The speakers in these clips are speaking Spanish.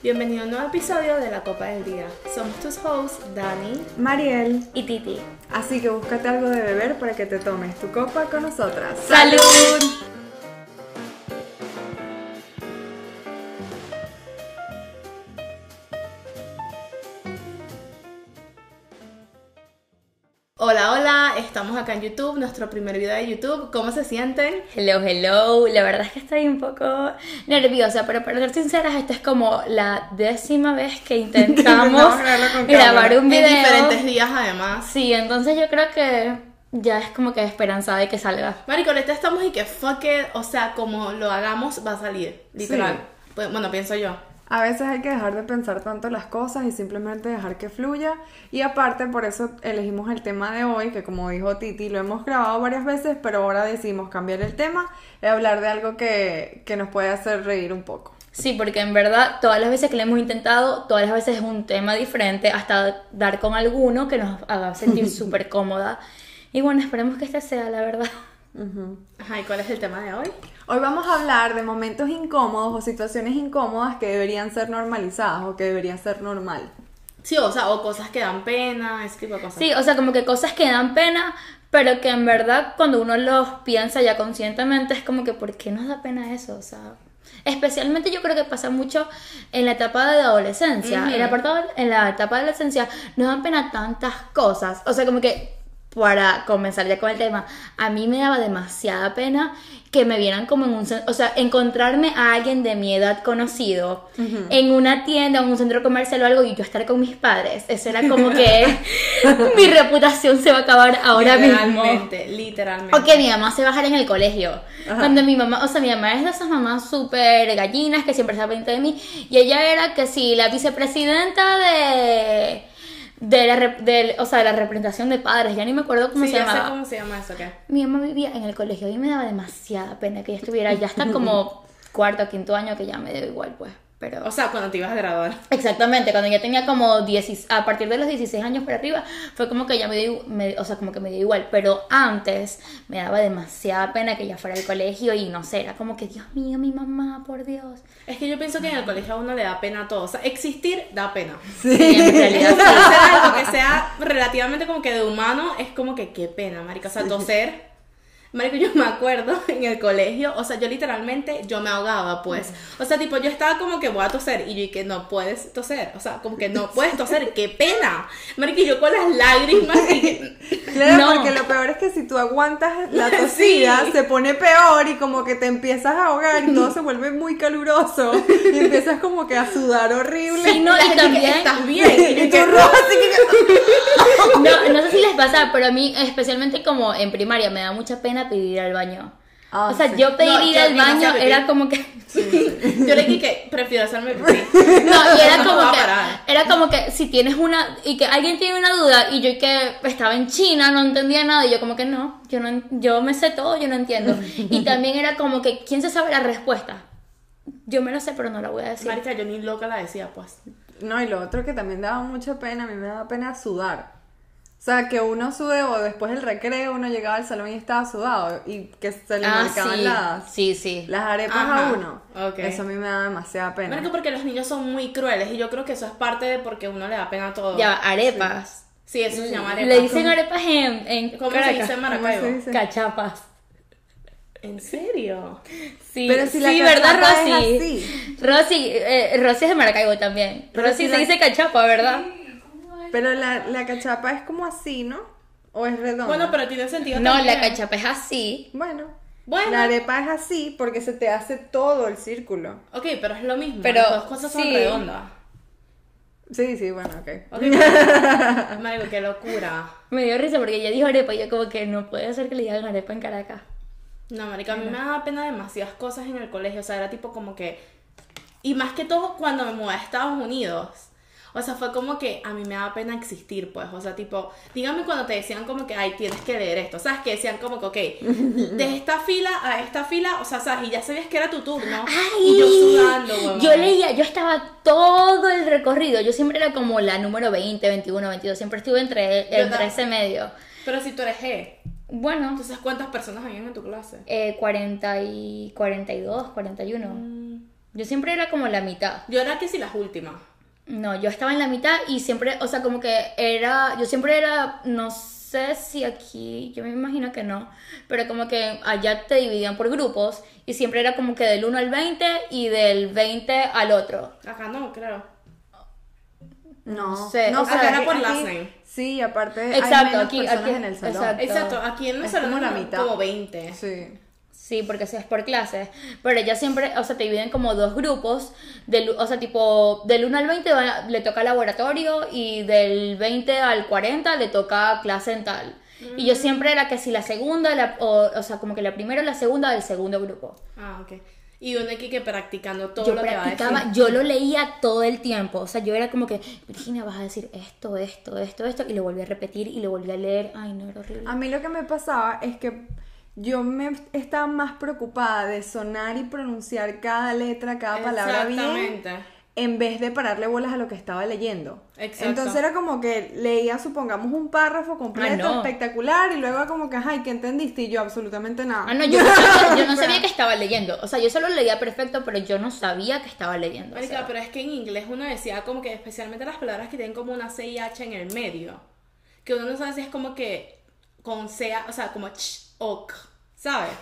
Bienvenido a un nuevo episodio de La Copa del Día. Somos tus hosts, Dani. Mariel, y Titi. así que búscate algo de beber para que te tomes tu copa con nosotras. ¡Salud! Acá en YouTube, nuestro primer video de YouTube. ¿Cómo se sienten? Hello, hello. La verdad es que estoy un poco nerviosa, pero para ser sinceras, esta es como la décima vez que intentamos grabar un video. En diferentes días además. Sí, entonces yo creo que ya es como que esperanzada de que salga. Marico, ahorita estamos y que fuck it, o sea, como lo hagamos va a salir, literal. Sí. Pues, bueno, pienso yo. A veces hay que dejar de pensar tanto las cosas y simplemente dejar que fluya. Y aparte, por eso elegimos el tema de hoy, que como dijo Titi, lo hemos grabado varias veces, pero ahora decidimos cambiar el tema y hablar de algo que, que nos puede hacer reír un poco. Sí, porque en verdad todas las veces que lo hemos intentado, todas las veces es un tema diferente, hasta dar con alguno que nos haga sentir súper cómoda. Y bueno, esperemos que este sea, la verdad. Ajá, ¿y cuál es el tema de hoy? Hoy vamos a hablar de momentos incómodos o situaciones incómodas que deberían ser normalizadas o que deberían ser normal. Sí, o sea, o cosas que dan pena, ese tipo de cosas. Sí, o sea, como que cosas que dan pena, pero que en verdad cuando uno los piensa ya conscientemente es como que, ¿por qué nos da pena eso? O sea, especialmente yo creo que pasa mucho en la etapa de la adolescencia. en, la parte- en la etapa de adolescencia nos dan pena tantas cosas. O sea, como que para comenzar ya con el tema, a mí me daba demasiada pena que me vieran como en un centro, o sea, encontrarme a alguien de mi edad conocido en una tienda o en un centro comercial o algo y yo estar con mis padres. Eso era como que mi reputación se va a acabar ahora mismo. literalmente, literalmente. O que mi mamá se bajara en el colegio. Cuando mi mamá, o sea, mi mamá es de esas mamás súper gallinas que siempre está pendiente de mí. Y ella era que si la vicepresidenta de. De la, del- o sea, de la representación de padres, ya ni me acuerdo cómo sí, se sé llamaba. cómo se llama eso, ¿qué? Mi mamá vivía en el colegio y me daba demasiada pena que ella estuviera. Ya está como cuarto o quinto año que ya me dio igual, pues. Pero. O sea, cuando te ibas a graduar. Exactamente, cuando ya tenía como 10, a partir de los 16 años para arriba, fue como que ya me dio, me- o sea, como que me dio igual, pero antes me daba demasiada pena que ella fuera al colegio y no sé, era como que, Dios mío, mi mamá, por Dios. Es que yo pienso que en el colegio a uno le da pena todo. O sea, existir da pena. Sí, en realidad sí. Algo que sea relativamente como que de humano es como que qué pena, marica. O sea, toser. Marico, yo me acuerdo en el colegio, o sea, yo literalmente, yo me ahogaba, pues. O sea, tipo, yo estaba como que voy a toser y yo y que no puedes toser. O sea, como que no puedes toser, qué pena. Marico, yo con las lágrimas y que- Claro, No. porque lo peor es que si tú aguantas la tosida, Sí. se pone peor y como que te empiezas a ahogar y todo se vuelve muy caluroso y empiezas como que a sudar horrible. Sí, no, y que también, estás bien. Y Y que roja, así que- no, no sé si les pasa, pero a mí, especialmente como en primaria, me da mucha pena pedir al baño. Ah, o sea, sí. yo pedir No, ir yo al a baño era como que... yo le dije que prefiero hacerme pipí. No, y era No como a que, era como que si tienes una, y que alguien tiene una duda, y yo que estaba en China, no entendía nada, y yo como que no, yo no, yo me sé todo, yo no entiendo. Y también era como que, ¿quién se sabe la respuesta? Yo me lo sé, pero no la voy a decir. Marica, yo ni loca la decía, pues. No, y lo otro que también daba mucha pena, a mí me daba pena sudar. O sea, que uno sude o después del recreo uno llegaba al salón y estaba sudado y que se le Ah, marcaban sí, las, sí, sí. las arepas Ajá, a uno. ok. Eso a mí me da demasiada pena. Marico, porque los niños son muy crueles y yo creo que eso es parte de porque uno le da pena a todo. Ya, arepas. Sí, eso se llama arepa. Le dicen arepas en, en ¿Cómo se dice en ¿Cómo Maracaibo? se dice? Cachapas. ¿En serio? Sí, Pero si la sí, ¿verdad, Rosy? Rosy, eh, Rosy es de Maracaibo también. Pero Rosy si se la- dice cachapa, ¿verdad? Pero la, la cachapa es como así, ¿no? ¿O es redonda? Bueno, pero tiene sentido No, también. la cachapa es así. Bueno. Bueno. La arepa es así porque se te hace todo el círculo. Ok, pero es lo mismo. Pero, Las dos cosas son redondas. Sí, sí, bueno, ok. Ok, pero- Marico, qué locura. Me dio risa porque ella dijo arepa y yo como que no puede ser que le digan arepa en Caracas. No, marica, a mí me daba pena demasiadas cosas en el colegio. O sea, era tipo como que. Y más que todo cuando me mudé a Estados Unidos. O sea, fue como que a mí me daba pena existir, pues. O sea, tipo, dígame cuando te decían como que, ay, tienes que leer esto. ¿Sabes? Que decían como que, ok, de esta fila a esta fila, o sea, ¿sabes? Y ya sabías que era tu turno. ¡Ay! Y yo sudando, huevón. Yo leía, yo estaba todo el recorrido. Yo siempre era como la número 20, 21, 22. Siempre estuve entre, entre ese medio. Pero si tú eres G, Bueno, entonces ¿cuántas personas habían en tu clase? eh, 40 y 42, 41. Mm. Yo siempre era como la mitad. Yo era que si las últimas. No, yo estaba en la mitad y siempre, o sea, como que era, yo siempre era, no sé si aquí, yo me imagino que no, pero como que allá te dividían por grupos y siempre era como que del 1 al 20 y del 20 al otro. Acá no, creo. No, sé, no, o sea, porque era por name. Sí, aparte hay Exacto, menos aquí- personas aquí- en el salón. exacto. Exacto, aquí en el Es salón como la mitad. como 20. Sí. Sí, porque eso es por clases. Pero ya siempre, o sea, te dividen como dos grupos. Del, o sea, tipo, del 1 al 20 va- le toca laboratorio y del 20 al 40 le toca clase en tal. Y yo siempre era que si la segunda, la, o, o sea, como que la primera o la segunda del segundo grupo. Ah, ok. Y uno aquí que practicando todo yo lo que va a practicaba, decir. yo lo leía todo el tiempo. O sea, yo era como que, Virginia, vas a decir esto, esto, esto, esto. Y lo volví a repetir y lo volví a leer. Ay, no, era horrible. A mí lo que me pasaba es que yo me estaba más preocupada de sonar y pronunciar cada letra, cada palabra bien, Exactamente. en vez de pararle bolas a lo que estaba leyendo. Exacto. Entonces era como que leía, supongamos, un párrafo completo, Ah, no. espectacular, y luego como que, ay, ¿qué entendiste? Y yo absolutamente nada. Ah, no, yo no, sabía, yo no sabía que estaba leyendo. O sea, yo solo leía perfecto, pero yo no sabía que estaba leyendo. o Marica, sea. pero es que en inglés uno decía como que especialmente las palabras que tienen como una C y H en el medio. Que uno no sabe si es como que con C, o sea, como ch o k, ¿sabes?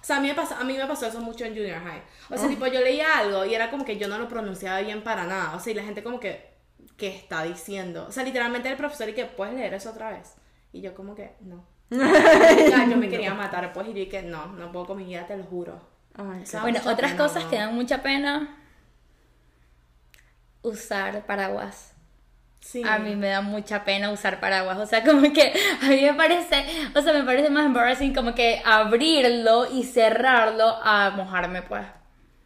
O sea, a mí, me pasó, a mí me pasó eso mucho en junior high. O sea, tipo, yo leía algo y era como que yo no lo pronunciaba bien para nada. O sea, y la gente como que, ¿qué está diciendo? O sea, literalmente el profesor y que, ¿puedes leer eso otra vez? Y yo como que, no. Yo me quería matar, pues, y yo dije, no, no puedo con mi vida, te lo juro. Ay, Bueno, otras pena, cosas ¿no? que dan mucha pena. Usar paraguas. Sí. A mí me da mucha pena usar paraguas. O sea, como que a mí me parece, o sea, me parece más embarrassing como que abrirlo y cerrarlo a mojarme, pues.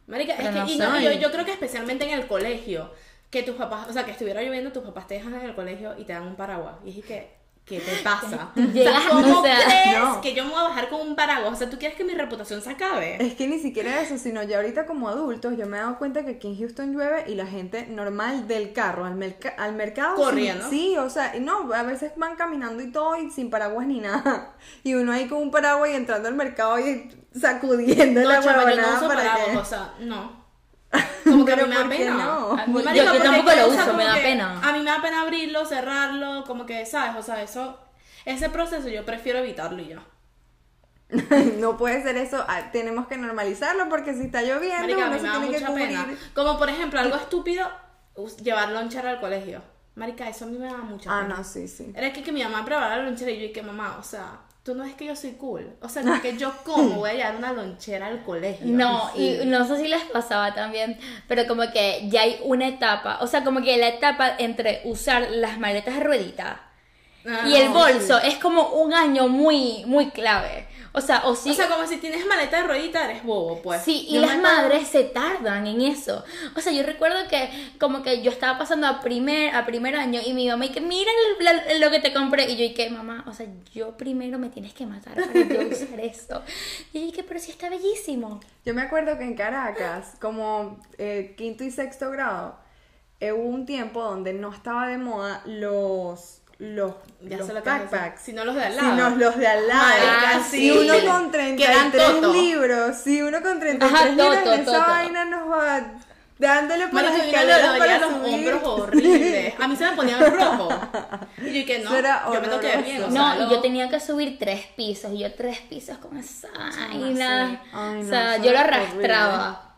Marica, es que no y no, yo, yo creo que especialmente en el colegio, que tus papás, o sea, que estuviera lloviendo, tus papás te dejan en el colegio y te dan un paraguas. Y es que, ¿qué te pasa? Tú o sea, llegas, ¿cómo o sea, crees no. que yo me voy a bajar con un paraguas? O sea, ¿tú quieres que mi reputación se acabe? Es que ni siquiera eso, sino ya ahorita como adultos, yo me he dado cuenta que aquí en Houston llueve y la gente normal del carro al, merca- al mercado. Corriendo. Sí, sí, o sea, no, a veces van caminando y todo y sin paraguas ni nada. Y uno ahí con un paraguas y entrando al mercado y sacudiendo No, la chama, yo no huevonada uso para paraguas, que... o sea, no. Como que a mí Pero me da ¿por qué pena. no? A mí, Yo- tampoco lo uso, me da pena. A mí me da pena abrirlo, cerrarlo, como que, ¿sabes? O sea, eso, ese proceso yo prefiero evitarlo y ya. no puede ser eso, ah, tenemos que normalizarlo porque si está lloviendo Marica, uno mí se me da tiene que pena. Como por ejemplo, algo estúpido, llevar lonchera al colegio. Marica, eso a mí me da mucha Ah, pena. no, sí, sí. Era que, que mi mamá preparara la lonchera y yo y que mamá, o sea, tú no es que yo soy cool. O sea, no que yo como voy a llevar una lonchera al colegio. No, y no sé si les pasaba también, pero como que ya hay una etapa, o sea, como que la etapa entre usar las maletas de ruedita Ah, y el bolso es como un año muy, muy clave. O sea, o sí. O sea, como si tienes maleta de ruedita, eres bobo, pues. Sí, y las madres se tardan en eso. O sea, yo recuerdo que como que yo estaba pasando a primer, a primer año y mi mamá y que mira lo que te compré y yo y que mamá, o sea, yo primero me tienes que matar para yo usar esto. Y yo y que pero sí está bellísimo. Yo me acuerdo que en Caracas, como eh, quinto y sexto grado, eh, hubo un tiempo donde no estaba de moda los, los, Ya los backpacks. Sino los de al lado. Sino los de al lado. Marica, sí. uno con Que eran 33 toto. libros. Sí, uno con 33 Ajá, libros. toto, esa toto. vaina nos va dándole por las escaleras le para los subir. hombros horribles. A mí se me ponía rojo. Y yo que no, yo me ver bien. O horroroso. sea, No, y lo- yo tenía que subir tres pisos y yo tres pisos con esa vaina. Ay, o sea, yo lo arrastraba.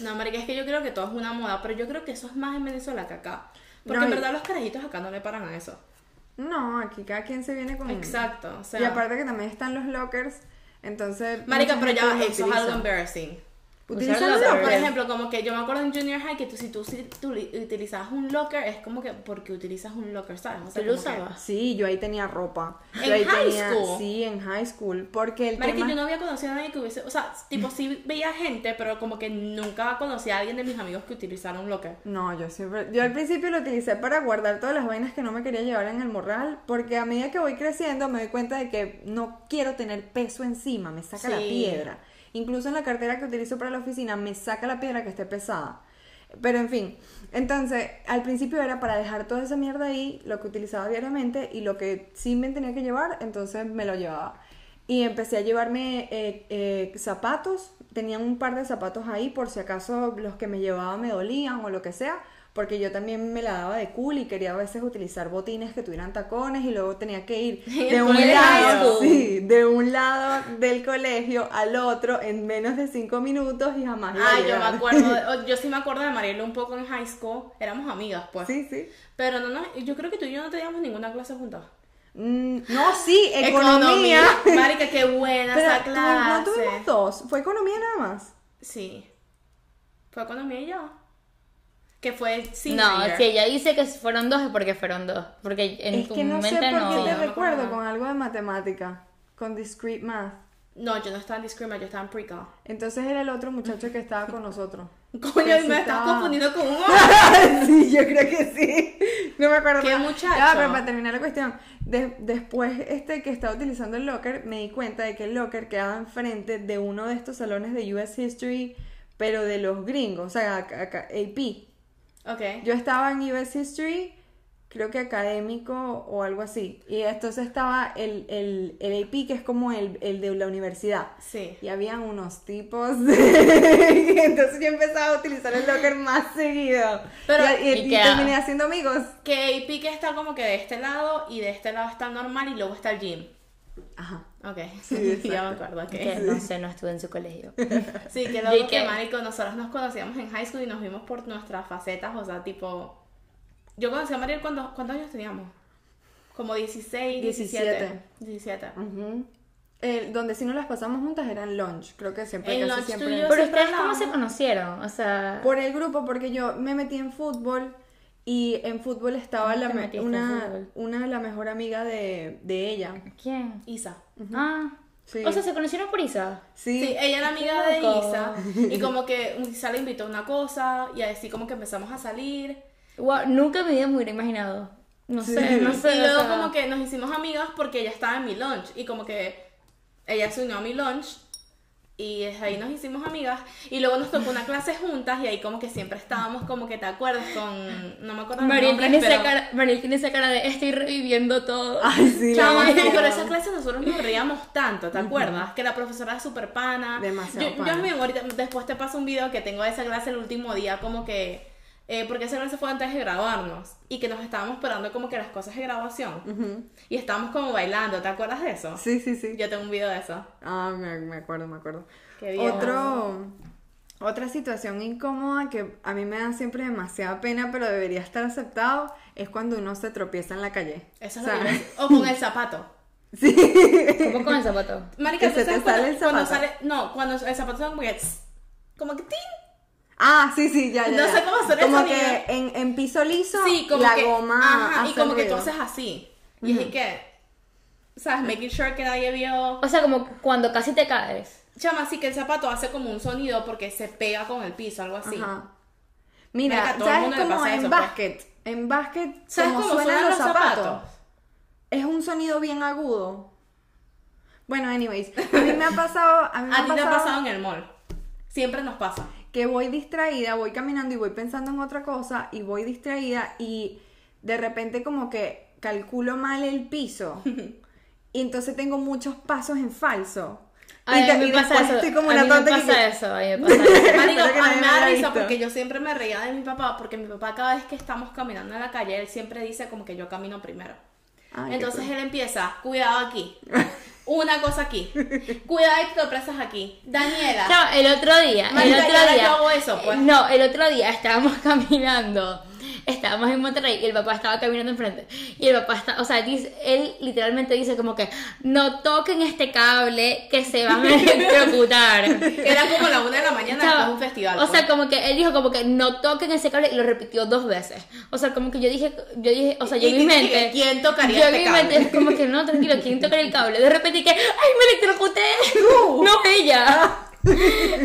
No, marica, es que yo creo que todo es una moda, pero yo creo que eso es más en Venezuela que acá. Porque No, en verdad los carajitos acá no le paran a eso. No, aquí cada quien se viene con... Exacto, o sea... y aparte que también están los lockers, entonces... Marica, pero ya eso es algo embarrassing. ¿Utilizan Usar los lockers. Por ejemplo, como que yo me acuerdo en junior high que tú, si tú, si tú li- utilizabas un locker, es como que porque utilizas un locker, ¿sabes? O sea, ¿Tú lo que- usabas? Sí, yo ahí tenía ropa. Yo ¿En ahí high tenía, school? Sí, en high school. Porque el tema... yo no había conocido a nadie que hubiese, o sea, tipo sí veía gente, pero como que nunca conocí a alguien de mis amigos que utilizara un locker. No, yo siempre... Yo al principio lo utilicé para guardar todas las vainas que no me quería llevar en el morral. Porque a medida que voy creciendo me doy cuenta de que no quiero tener peso encima. Me saca la Sí. piedra. Incluso en la cartera que utilizo para la oficina me saca la piedra que esté pesada. Pero en fin, entonces al principio era para dejar toda esa mierda ahí, lo que utilizaba diariamente y lo que sí me tenía que llevar, entonces me lo llevaba. Y empecé a llevarme eh, eh, zapatos, tenía un par de zapatos ahí por si acaso los que me llevaba me dolían o lo que sea, porque yo también me la daba de cool y quería a veces utilizar botines que tuvieran tacones y luego tenía que ir de un lado, sí, de un lado del colegio al otro en menos de cinco minutos y jamás Ah, yo me acuerdo, yo sí me acuerdo de Mariela un poco en high school, éramos amigas pues. Sí, sí. Pero no, no, yo creo que tú y yo no teníamos ninguna clase juntas. Mm, no, sí, economía. Marica, qué buena Pero esa clase. no tuvimos dos, fue economía nada más. Sí. Fue economía y yo. Que fue sin No, si ella dice que fueron dos es porque fueron dos. Porque en es tu que no sé mente por no. qué te no recuerdo con algo de matemática, con discrete math. No, yo no estaba en Discrima, yo estaba en pre-cal. Entonces era el otro muchacho que estaba con nosotros. Coño, me estás confundiendo con un hombre. sí, yo creo que sí. No me acuerdo. ¿Qué nada. muchacho? Ya, pero para terminar la cuestión, de- después este que estaba utilizando el locker, me di cuenta de que el locker quedaba enfrente de uno de estos salones de US History, pero de los gringos, o sea, acá- acá- AP. Ok. Yo estaba en US History, creo que académico o algo así. Y entonces estaba el, el, el AP, que es como el, el de la universidad. Sí. Y habían unos tipos. y entonces yo empezaba a utilizar el locker más seguido. Pero- y, y- ¿y terminé haciendo amigos. Que AP que está como que de este lado y de este lado está normal y luego está el gym. Ajá. Ok. Sí, ya me acuerdo, ok. Que no sé, no estuve en su colegio. Sí, que ¿Y luego que marico, nosotros nos conocíamos en high school y nos vimos por nuestras facetas, o sea, tipo... Yo conocí a Mariel cuando, ¿cuántos años teníamos? Como 16, 17. 17. Ujú. El- donde sí nos las pasamos juntas era en lunch. Creo que siempre, En casi siempre. Pero ustedes cómo se conocieron? O sea, Por el grupo, porque yo me metí en fútbol y en fútbol estaba ¿Cómo la me- una, fútbol? una la mejor amiga de, de ella. ¿quién? Isa. Ah. Sí. O sea, se conocieron por Isa. Sí. Sí, ella era amiga de. Isa y como que Isa le invitó a una cosa y así como que empezamos a salir. Wow, nunca me hubiera imaginado. No sé, no sé. y o luego sea, como que nos hicimos amigas porque ella estaba en mi lunch y como que ella se unió a mi lunch y desde ahí nos hicimos amigas y luego nos tocó una clase juntas y ahí como que siempre estábamos como que te acuerdas con no me acuerdo Mariel tiene, esa pero- cara, Mariel tiene esa cara de estoy reviviendo todo. Ay, sí, Chama, no, pero esa clase nosotros nos reíamos tanto, ¿te acuerdas? Que la profesora es súper pana. Demasiado yo, pana. Yo mismo ahorita, después te paso un video que tengo de esa clase el último día, como que... eh, porque esa clase fue antes de graduarnos y que nos estábamos esperando como que las cosas de graduación. Y estábamos como bailando, ¿te acuerdas de eso? Sí, sí, sí. Yo tengo un video de eso. Ah, me, me acuerdo, me acuerdo. Qué bien. Otro, otra situación incómoda que a mí me da siempre demasiada pena, pero debería estar aceptado, es cuando uno se tropieza en la calle. Eso es O sea, lo que O con el zapato. Sí. ¿Cómo con el zapato? Marica, Que ¿tú se te cuando, sale el cuando zapato. sale... No, cuando el zapato sale como que... Como que... ¡tin! Ah, sí, sí, ya, ya. No ya. sé cómo hacer el Como sonido. que en, en piso liso, Sí, como la que, goma ajá, y hace como que tú ruido. haces así. Y es que, ¿sabes? Making sure que nadie vio. O sea, como cuando casi te caes. Chama, así que el zapato hace como un sonido porque se pega con el piso, algo así. Ajá. Mira, Marica, a todo el ¿sabes como en eso, pues. básquet? En básquet, ¿Sabes como cómo suenan suenan los los zapatos? zapatos? Es un sonido bien agudo. Bueno, anyways, a mí me ha pasado, a mí me A ha ti te ha pasado pasado en el mall. Siempre nos pasa. Que voy distraída, voy caminando y voy pensando en otra cosa y voy distraída y de repente como que calculo mal el piso y entonces tengo muchos pasos en falso. Ay, y, a mí y me pasa eso. estoy como a una mí me tonta que- pasa eso. A mí me pasa eso. Marico, Espero que a mí nadie me me da risa porque yo siempre me reía de mi papá porque mi papá cada vez que estamos caminando en la calle, él siempre dice como que yo camino primero. Ay, Entonces él empieza, cuidado aquí, una cosa aquí, cuidado te sorpresas aquí. Daniela, Chama, el otro día, el otro día. yo hago eso, pues. No, el otro día estábamos caminando. Estábamos en Monterrey y el papá estaba caminando enfrente. Y el papá está, o sea, dice, él literalmente dice como que no toquen este cable que se van a electrocutar. era como la una de la mañana Chava, después de un festival. O pues. sea, como que él dijo como que no toquen ese cable y lo repitió dos veces. O sea, como que yo dije, yo dije, o sea, yo en mi mente. ¿quién tocaría yo este en mi mente cable? como que no, tranquilo, ¿quién tocaría el cable? De repente que, ¡ay, me electrocuté! no ella.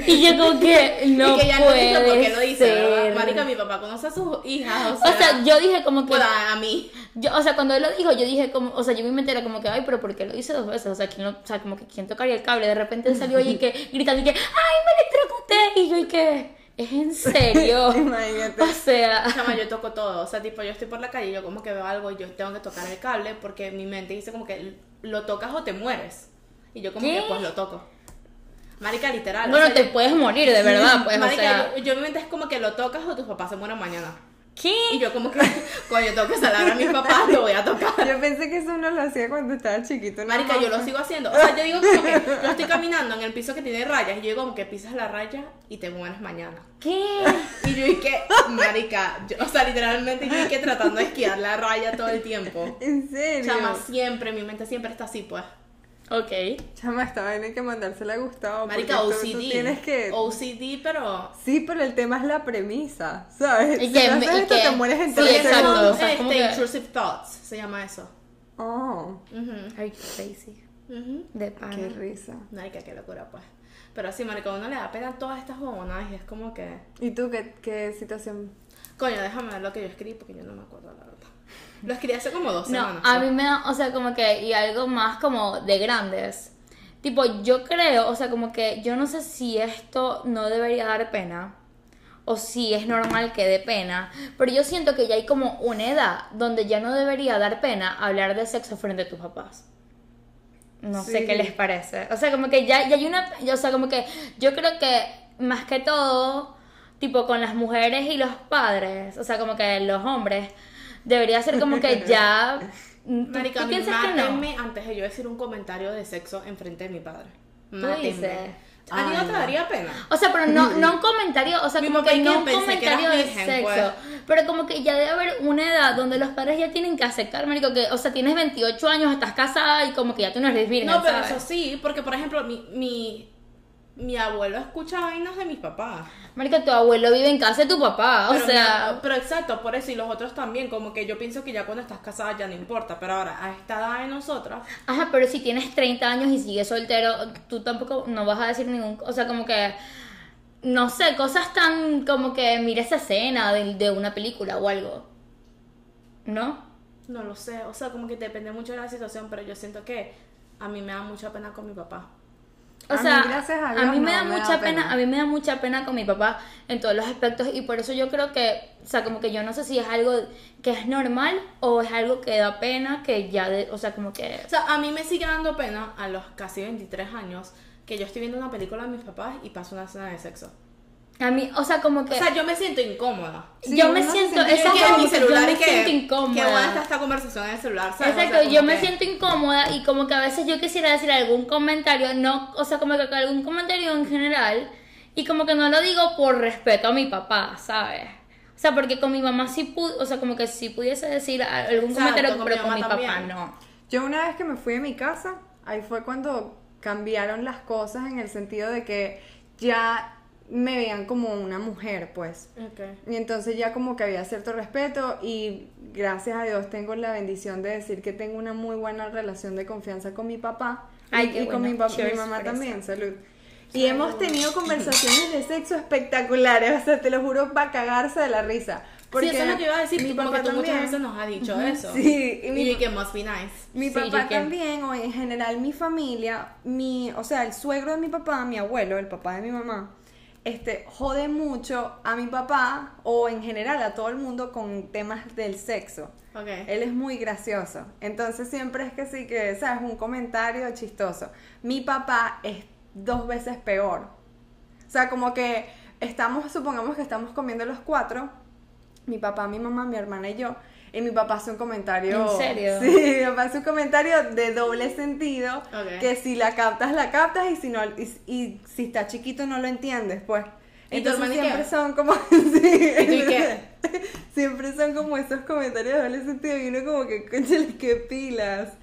y yo como que no y que ya no puede dice por qué lo dice. Marica, mi papá conoce a sus hijas, o sea, O sea, yo dije como que bueno, a mí. yo, o sea, cuando él lo dijo, yo dije como, o sea, yo en mi mente era como que, ay, pero ¿por qué lo hice dos veces? O sea, ¿quién lo- o sea, como que quién tocaría el cable? De repente él salió allí que gritando y que, ay, me electrocuté. Y yo y que, ¿es en serio? Imagínate. o sea, Chama, yo toco todo, o sea, tipo, yo estoy por la calle y yo como que veo algo y yo tengo que tocar el cable porque mi mente dice como que lo tocas o te mueres. Y yo como ¿Qué? que pues lo toco. Marica, literal. o Bueno, sea, te yo- puedes morir, de verdad, pues, o Marica, sea... yo, yo mi mente es como que lo tocas o tus papás se mueren mañana. ¿Qué? Y yo como que cuando yo tengo que salar a mis papás lo voy a tocar. Yo pensé que eso uno lo hacía cuando estaba chiquito. nada Marica, yo lo sigo haciendo. O sea, yo digo como que yo estoy caminando en el piso que tiene rayas y yo digo como que pisas la raya y te mueres mañana. ¿Qué? Y yo dije, marica, yo- o sea, literalmente yo dije tratando de esquiar la raya todo el tiempo. ¿En serio? Chama, siempre, mi mente siempre está así, pues. Ok. Chama, esta vaina hay que mandársela a Gustavo. Marica, porque tú- OCD. tú tienes que... OCD, pero... Sí, pero el tema es la premisa, ¿sabes? Y si que- no haces y esto, que- te mueres en sí, tres exacto, segundos. o sea, como este, que- intrusive thoughts, se llama eso. Oh, Ujú, Are you crazy? ujú. De pana. qué risa. Marica, qué locura, pues. Pero sí, marica, a uno le da pena todas estas huevonadas y es como que... ¿Y tú qué, qué situación? Coño, déjame ver lo que yo escribí porque yo no me acuerdo, la verdad. Lo escribí hace como dos No, semanas. a pues. mí me da, o sea, como que, y algo más como de grandes. Tipo, yo creo, o sea, como que yo no sé si esto no debería dar pena o si es normal que dé pena, pero yo siento que ya hay como una edad donde ya no debería dar pena hablar de sexo frente a tus papás. No sé qué les parece. O sea, como que ya, ya hay una, o sea, como que yo creo que más que todo, tipo con las mujeres y los padres, o sea, como que los hombres, debería ser como que ya... ¿Tú, Marica, tú piensas que no? antes de yo decir un comentario de sexo enfrente de mi padre. dices? Mátenme. ¿A ti no te daría pena? O sea, pero no, no un comentario, o sea, Mi como que no un comentario de virgen, sexo, pues. pero como que ya debe haber una edad donde los padres ya tienen que aceptar, marico, que, o sea, tienes 28 años, estás casada y como que ya tú no eres virgen, No, pero ¿sabes? eso sí, porque por ejemplo, mi, mi, mi abuelo escucha vainas de mis papás. Marico, tu abuelo vive en casa de tu papá, o sea... mi- pero exacto, por eso y los otros también, como que yo pienso que ya cuando estás casada ya no importa, pero ahora a esta edad de nosotras, Ajá, pero si tienes 30 años y sigues soltero, tú tampoco no vas a decir ningún, o sea, como que no sé, cosas tan como que mira esa escena de, de una película o algo. ¿No? no lo sé, o sea, como que depende mucho de la situación, pero yo siento que a mí me da mucha pena con mi papá. O A mí, sea, gracias a mí me no da me da mucha pena, pena. a mí me da mucha pena con mi papá en todos los aspectos y por eso yo creo que, o sea, como que yo no sé si es algo que es normal o es algo que da pena que ya, de, o sea, como que O sea, a mí me sigue dando pena a los casi 23 años que yo estoy viendo una película de mis papás y paso una escena de sexo. A mí, o sea, como que O sea, yo me siento incómoda. Sí, yo me se siento, siente esa que mi que yo celular me y que siento qué incómoda. buena está esta conversación en el celular, ¿sabes? O sea, Exacto, yo me que- siento incómoda y como que a veces yo quisiera decir algún comentario, no, o sea, como que algún comentario en general y como que no lo digo por respeto a mi papá, ¿sabes? O sea, porque con mi mamá sí pude, o sea, como que sí pudiese decir algún Exacto, comentario, con pero mi con mi mamá papá también. no. Yo una vez que me fui de mi casa, ahí fue cuando cambiaron las cosas en el sentido de que ya me veían como una mujer, pues. Ok. Y entonces ya como que había cierto respeto y gracias a Dios tengo la bendición de decir que tengo una muy buena relación de confianza con mi papá y, Ay, qué y con mi, pa- mi mamá también, salud. Y hemos tenido conversaciones de sexo espectaculares, o sea, te lo juro, para cagarse de la risa. Porque sí, eso es lo que iba a decir, mi papá tú muchas veces nos has dicho eso. Sí, y y, mi y que must be nice. Mi Sí, papá también, o en general mi familia, mi, o sea, el suegro de mi papá, mi abuelo, el papá de mi mamá, este, jode mucho a mi papá, o en general a todo el mundo con temas del sexo. Él es muy gracioso. Entonces siempre es que sí, que, ¿sabes? Un comentario chistoso. Mi papá es dos veces peor. O sea, como que estamos, supongamos que estamos comiendo los cuatro, mi papá, mi mamá, mi hermana y yo, y mi papá hace un comentario... ¿En serio? Sí, mi papá hace un comentario de doble sentido, Ok. que si la captas, la captas, y si no, y, y si está chiquito no lo entiendes, pues. ¿Y Entonces siempre qué? son como... sí. ¿Y tú y qué? Siempre son como esos comentarios de doble sentido y uno como que, conchale, qué pilas.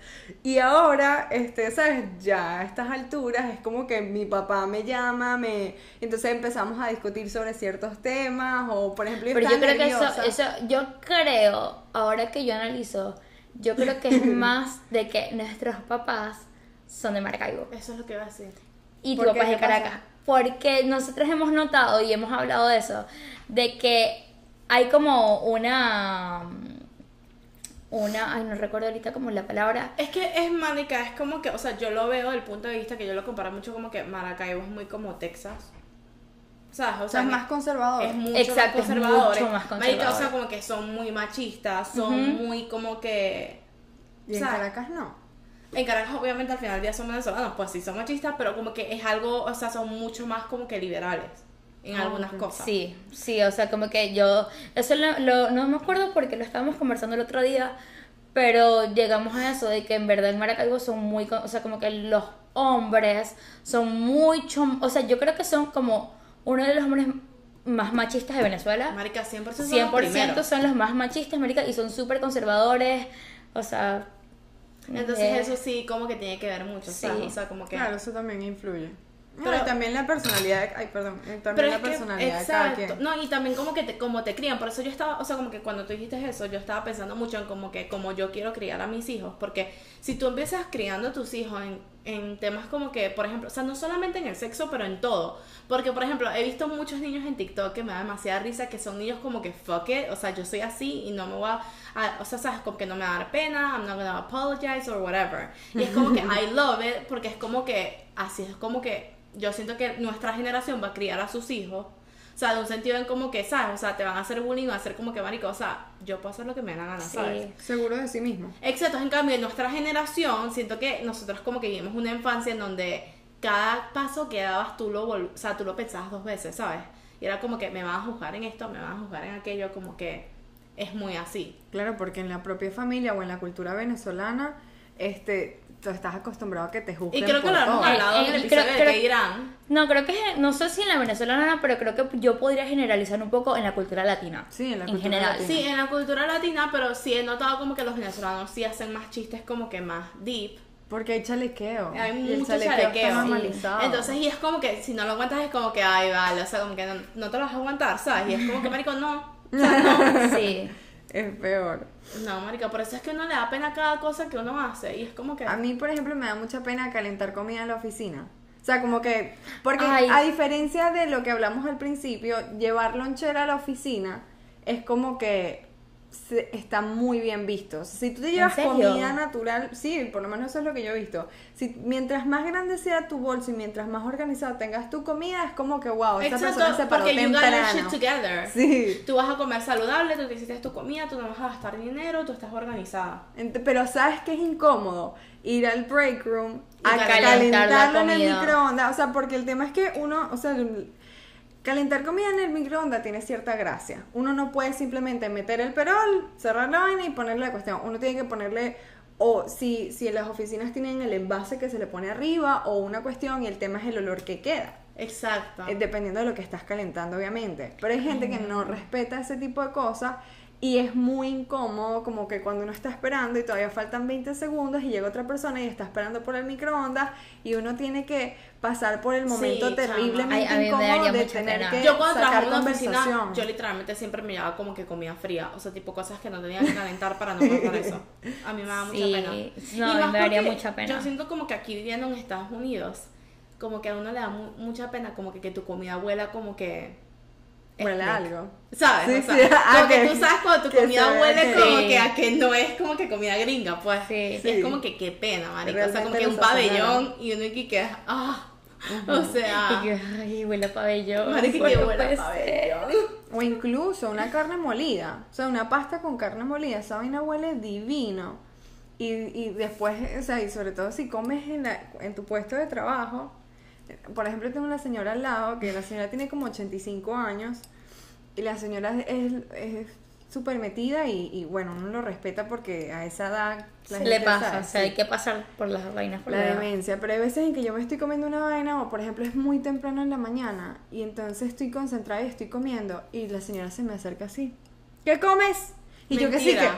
Y ahora, este, ¿sabes? Ya a estas alturas es como que mi papá me llama, me... Entonces empezamos a discutir sobre ciertos temas o, por ejemplo, Pero yo creo que eso, nerviosa. eso, yo creo, ahora que yo analizo, yo creo que es más de que nuestros papás son de Maracaibo. Eso es lo que iba a decir. y tu ¿Por papá es de. Caracas. Porque nosotros hemos notado y hemos hablado de eso, de que hay como una, una, ay no recuerdo ahorita como la palabra, Es que es marica, es como que, o sea, yo lo veo del punto de vista que yo lo comparo mucho como que Maracaibo es muy como Texas. ¿Sabes? O O sea, es que más conservador. es mucho Exacto, más es conservadores. mucho más Marica, o sea, conservador. como que son muy machistas, son muy como que... y en o sea, Caracas no. En Caracas, obviamente, al final del día son venezolanos, pues sí son machistas, pero como que es algo, o sea, son mucho más como que liberales en Ah, algunas cosas. Sí, sí, o sea, como que yo, eso lo, lo- no me acuerdo porque lo estábamos conversando el otro día, pero llegamos a eso de que en verdad en Maracaibo son muy, co- o sea, como que los hombres son mucho, o sea, yo creo que son como uno de los hombres más machistas de Venezuela. Marica, 100% son los 100% primeros. son los más machistas, marica, y son súper conservadores, o sea... Entonces eh, eso sí como que tiene que ver mucho, Sí. ¿sabes? O sea, como que... Claro, eso también influye. Pero- también la personalidad, de- ay, perdón, también Pero la que, personalidad de cada exacto, quien. no, y también como que te, como te crían, por eso yo estaba, o sea, como que cuando tú dijiste eso, yo estaba pensando mucho en como que como yo quiero criar a mis hijos, porque si tú empiezas criando a tus hijos en, en temas como que, por ejemplo, o sea, no solamente en el sexo, pero en todo, porque por ejemplo, he visto muchos niños en TikTok que me da demasiada risa, que son niños como que fuck it, o sea, yo soy así y no me voy a, a- o sea, sabes, como que no me va a dar pena, I'm not gonna apologize or whatever, y es como que I love it, porque es como que, así es como que yo siento que nuestra generación va a criar a sus hijos. O sea, de un sentido en como que, ¿sabes? O sea, te van a hacer bullying, van a hacer como que marico. O sea, yo puedo hacer lo que me da la gana, Sí. ¿sabes? Seguro de sí mismo. Excepto, en cambio, en nuestra generación, siento que nosotros como que vivimos una infancia en donde cada paso que dabas tú lo, o sea, tú lo pensabas dos veces, ¿sabes? Y era como que me van a juzgar en esto, me van a juzgar en aquello, como que es muy así. Claro, porque en la propia familia o en la cultura venezolana, este, tú estás acostumbrado a que te juzguen Y creo que lo hemos hablado en Eh, el eh, episodio creo- de creo- que irán. No, creo que, no sé si en la venezolana, pero creo que yo podría generalizar un poco en la cultura latina. Sí, en la en cultura general. latina. Sí, en la cultura latina, pero sí he notado como que los venezolanos sí hacen más chistes como que más deep. Porque hay chalequeo. Hay y el mucho chalequeo, chalequeo. está Sí. normalizado. Entonces, y es como que si no lo aguantas es como que, ay, vale, o sea, como que no, no te lo vas a aguantar, ¿sabes? Y es como que, marico, no. O sea, no. Sí. Es peor. No, marica, por eso es que uno le da pena cada cosa que uno hace. Y es como que... A mí, por ejemplo, me da mucha pena calentar comida en la oficina. O sea, como que, porque Ay. a diferencia de lo que hablamos al principio, llevar lonchera a la oficina es como que se- está muy bien visto. Si tú te llevas comida natural, sí, por lo menos eso es lo que yo he visto. Si mientras más grande sea tu bolso y mientras más organizado tengas tu comida, es como que wow, esta persona se paró porque you got temprano. shit together. Sí. Tú vas a comer saludable, tú te hiciste tu comida, tú no vas a gastar dinero, tú estás organizada. Pero sabes que es incómodo ir al break room Y a calentar calentarlo en el microondas. O sea, porque el tema es que uno, o sea, calentar comida en el microondas tiene cierta gracia. Uno no puede simplemente meter el perol, cerrar la vaina y ponerle la cuestión. Uno tiene que ponerle, o si, si en las oficinas tienen el envase que se le pone arriba o una cuestión y el tema es el olor que queda. Exacto. Eh, dependiendo de lo que estás calentando, obviamente. Pero hay gente que no respeta ese tipo de cosas y es muy incómodo, como que cuando uno está esperando y todavía faltan 20 segundos y llega otra persona y está esperando por el microondas y uno tiene que pasar por el momento Sí, chama. terriblemente Ay, a mí me incómodo de mucha tener pena. que Yo cuando sacar en una oficina, conversación. yo literalmente siempre me llevaba como que comida fría, o sea, tipo cosas que no tenía que calentar para no pasar eso. A mí me da mucha Sí, pena. no, Y más me daría mucha pena. Yo siento como que aquí viviendo en Estados Unidos, como que a uno le da mu- mucha pena como que, que tu comida huela como que... Huele a ethnic. algo. ¿Sabes? Sí, o sea, sí. Ah, como que que- tú sabes cuando tu comida huele como Sí. que a que no es como que comida gringa, pues. Sí. Y es como que qué pena, marico. O sea, como que un pabellón y uno aquí que ah, o sea, Y que, ay, huele a pabellón. marico, pues que no huele puede a pabellón. O incluso una carne molida. O sea, una pasta con carne molida. Esa vaina huele divino. Y, y después, o sea, y sobre todo si comes en, la- en tu puesto de trabajo. Por ejemplo, tengo una señora al lado, que la señora tiene como 85 años. Y la señora es es súper metida y, y, bueno, uno lo respeta porque a esa edad... la Se le pasa, sabe, o sea, sí hay que pasar por las vainas por la la demencia, pero hay veces en que yo me estoy comiendo una vaina o por ejemplo es muy temprano en la mañana y entonces estoy concentrada y estoy comiendo y la señora se me acerca así. ¿Qué comes? Y yo que sí que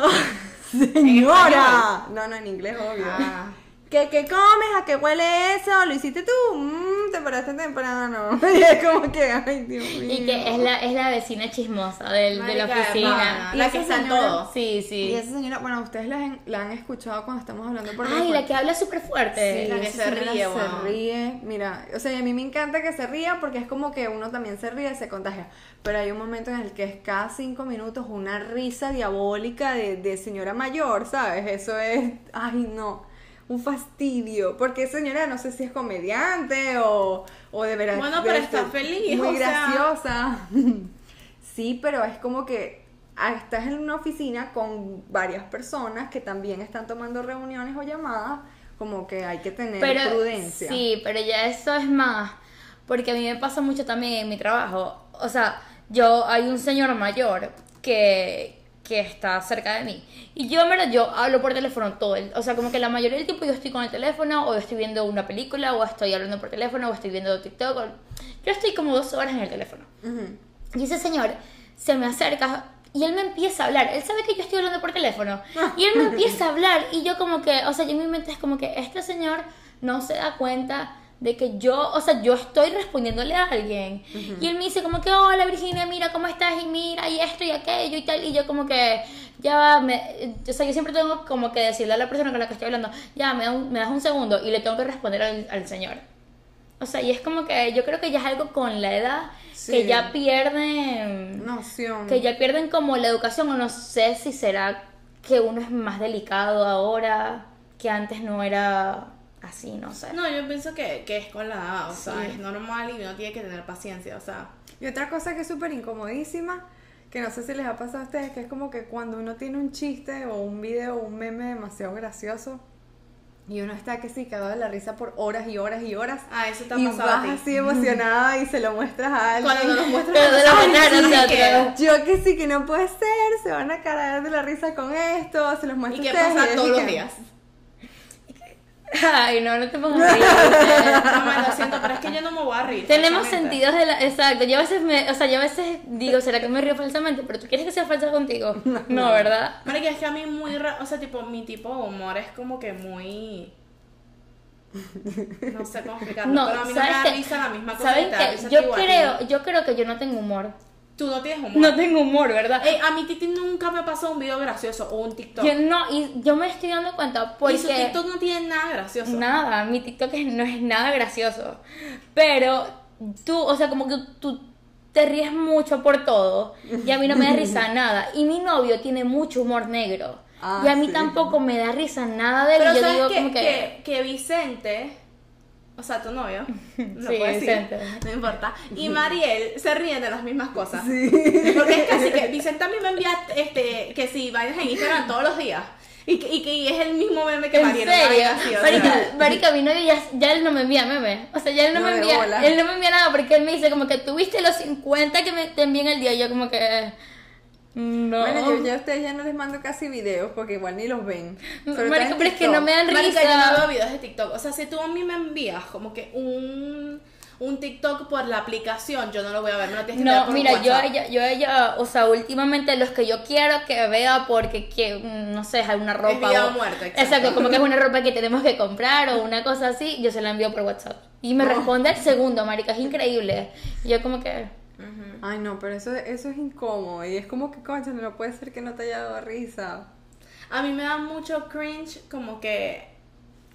Mentira. señora. No, no en inglés obvio. Ah. ¿Qué, ¿Qué comes? ¿A qué huele eso? ¿Lo hiciste tú? Mmm, te paraste temprano. Y es como que, ay, Dios mío. Y que es la, es la vecina chismosa del, de la oficina. Y La que está en señora- todo. Sí, Y sí. esa señora, bueno, ustedes la, han- la han escuchado cuando estamos hablando por Ay, la que habla súper fuerte. Sí, la que se ríe, se weón. ríe. Mira, o sea, y a mí me encanta que se ría porque es como que uno también se ríe, se contagia. Pero hay un momento en el que es cada cinco minutos una risa diabólica de, de señora mayor, ¿sabes? Eso es, ay no, un fastidio. Porque señora, no sé si es comediante o, o de veras. Bueno, pero está feliz, Muy o sea. graciosa. sí, pero es como que ah, estás en una oficina con varias personas que también están tomando reuniones o llamadas, como que hay que tener prudencia. Sí, pero ya eso es más, porque a mí me pasa mucho también en mi trabajo. O sea, yo hay un señor mayor que, que está cerca de mí. Y yo, en verdad, yo hablo por teléfono todo el... O sea, como que la mayoría del tiempo yo estoy con el teléfono, o estoy viendo una película, o estoy hablando por teléfono, o estoy viendo TikTok. Yo estoy como dos horas en el teléfono. Y ese señor se me acerca y él me empieza a hablar. Él sabe que yo estoy hablando por teléfono. Y él me empieza a hablar. Y yo como que, o sea, yo en mi mente es como que este señor no se da cuenta de que yo, o sea, yo estoy respondiéndole a alguien. Y él me dice como que, hola Virginia, mira cómo estás y mira y esto y aquello y tal. Y yo como que, ya me, o sea, yo siempre tengo como que decirle a la persona con la que estoy hablando, ya, me, me das un segundo y le tengo que responder al, señor. O sea, y es como que yo creo que ya es algo con la edad que ya pierden... Noción. Que ya pierden como la educación o no sé si será que uno es más delicado ahora que antes no era así, no sé. No, yo pienso que, que es con la edad, o sea, es normal y uno tiene que tener paciencia, o sea. Y otra cosa que es súper incomodísima, que no sé si les ha pasado a ustedes, que es como que cuando uno tiene un chiste o un video o un meme demasiado gracioso, y uno está que sí, cagado de la risa por horas y horas y horas. Ah, eso está Y vas así emocionada y se lo muestras a alguien. Cuando no lo muestras a Yo que sí, que no puede ser, se van a cagar de la risa con esto, se los muestro ¿Y qué pasa todos los días? Ay, no, no te pongas a reír. No, lo siento, pero es que yo no me voy a reír. Tenemos sentidos de la... Exacto, yo a veces me... O sea, yo a veces digo, ¿será que me río falsamente? Pero tú quieres que sea falsa contigo. No, ¿verdad? Pero que es que a mí muy... O sea, tipo, mi tipo de humor es como que muy... No sé cómo explicarlo, no, pero a mí no me da risa la misma cosa. ¿Saben qué? Yo creo, yo creo que yo no tengo humor. Tú no tienes humor. No tengo humor, ¿verdad? a mi Titi nunca me pasó un video gracioso o un TikTok. Yo no, y yo me estoy dando cuenta porque... Y su TikTok no tiene nada gracioso. Nada, mi TikTok no es nada gracioso. Pero tú, o sea, como que tú te ríes mucho por todo y a mí no me da risa nada. Y mi novio tiene mucho humor negro. Ah, y a mí tampoco me da risa nada de él. Pero yo digo como que... que... que Vicente o sea, tu novio, no sí, Vicente. no importa. Y Mariel se ríen de las mismas cosas. Sí. Porque es casi que Vicente a mí me envía este, que si vayas en Instagram todos los días. Y que, y que es el mismo meme que Mariel. ¿En serio? marica, marica, mi novio ya, ya, él no me envía meme. O sea, ya él no, me envía, él no me envía nada porque él me dice como que tuviste los 50 que me te envían el día. Y yo como que... No. Bueno, yo ya a ustedes ya no les mando casi videos porque igual ni los ven. Pero, pero es que no me dan risa. Marica, yo no veo videos de TikTok. O sea, si tú a mí me envías como que un un TikTok por la aplicación, yo no lo voy a ver, tienes que No, mira, yo ella, yo ella, o sea, últimamente los que yo quiero que vea porque que mm, no sé, hay una ropa o, muerto, exacto. exacto. como que es una ropa que tenemos que comprar o una cosa así, yo se la envío por WhatsApp. Y me responde el segundo, marica, es increíble. Y yo como que Ay, no, pero eso, eso es incómodo. Y es como que, concha, no puede ser que no te haya dado risa. A mí me da mucho cringe, como que.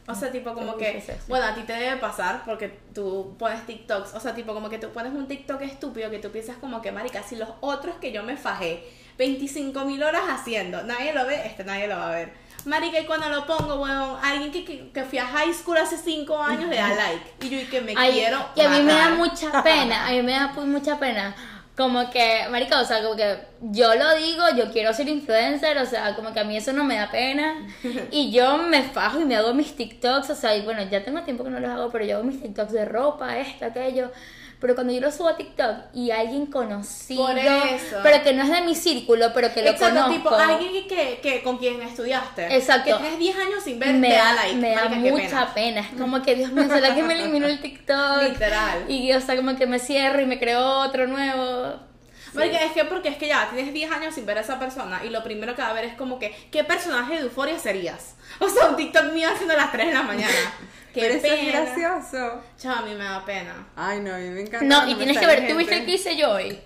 O sea, tipo, como que. Bueno, a ti te debe pasar porque tú pones TikToks. O sea, tipo, como que tú pones un TikTok estúpido que tú piensas, como que, marica, si los otros que yo me fajé 25 mil horas haciendo, nadie lo ve, este nadie lo va a ver. Marica, y cuando lo pongo, weón, alguien que, que, que, fui a high school hace 5 años le da like. Y yo, y que me quiero. Y a mí me da mucha pena, a mí me da mucha pena. Como que, marica, o sea, como que yo lo digo, yo quiero ser influencer, o sea, como que a mí eso no me da pena. Y yo me fajo y me hago mis TikToks, o sea, y bueno, ya tengo tiempo que no los hago, pero yo hago mis TikToks de ropa, esto, aquello. Pero cuando yo lo subo a TikTok y alguien conocido, pero que no es de mi círculo, pero que lo Exacto, conozco. tipo alguien que, que, con quien estudiaste. Exacto. Que tienes 10 años sin ver, me da, like. Me da mucha pena. Es como que, Dios mío, ¿será que me eliminó el TikTok? Literal. Y, o sea, como que me cierro y me creo otro nuevo. Porque es que, porque es que ya tienes 10 años sin ver a esa persona y lo primero que va a ver es como que, ¿qué personaje de euforia serías? O sea, un TikTok mío haciendo las 3 de la mañana. Qué Pero eso es gracioso. Chao, a mí me da pena. Ay, no, a mí me encanta. No, y tienes que ver, ¿tú viste el que hice yo hoy?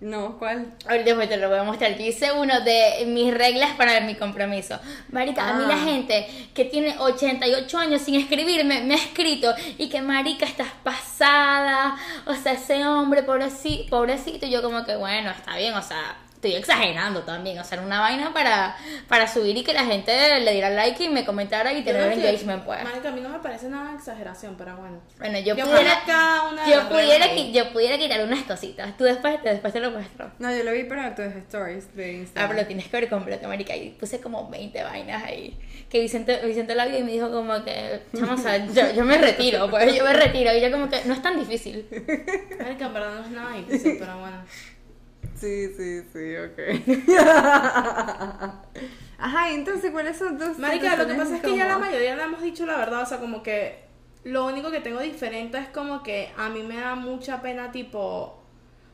No, ¿cuál? Ahorita te lo voy a mostrar. Yo hice uno de mis reglas para mi compromiso. Marica, a mí la ah. gente que tiene 88 años sin escribirme me ha escrito y que marica estás pasada, o sea, ese hombre pobrecito, pobrecito, y yo como que bueno, está bien, o sea, estoy exagerando también, o sea, era una vaina para, para subir y que la gente le diera like y me comentara y tener no estoy- engagement, pues. Marica, a mí no me parece nada de exageración, pero bueno. Bueno, yo, Yo pudiera, yo, pudiera, yo pudiera quitar unas cositas. Tú después, después te lo muestro. No, yo lo vi pero en tus stories de Ah, Instagram. pero lo tienes que ver completo, marica. Y puse como 20 vainas ahí. Que Vicente, Vicente la vio y me dijo como que, chama, o sea, yo, yo me retiro, pues yo me retiro. Y yo como que, no es tan difícil. Marica, en verdad no es nada difícil, pero bueno. Sí, sí, sí, ok. Ajá, entonces, ¿cuáles son tus Marica, lo que pasa es que ya la mayoría le hemos dicho la verdad, o sea, como que lo único que tengo diferente es como que a mí me da mucha pena, tipo.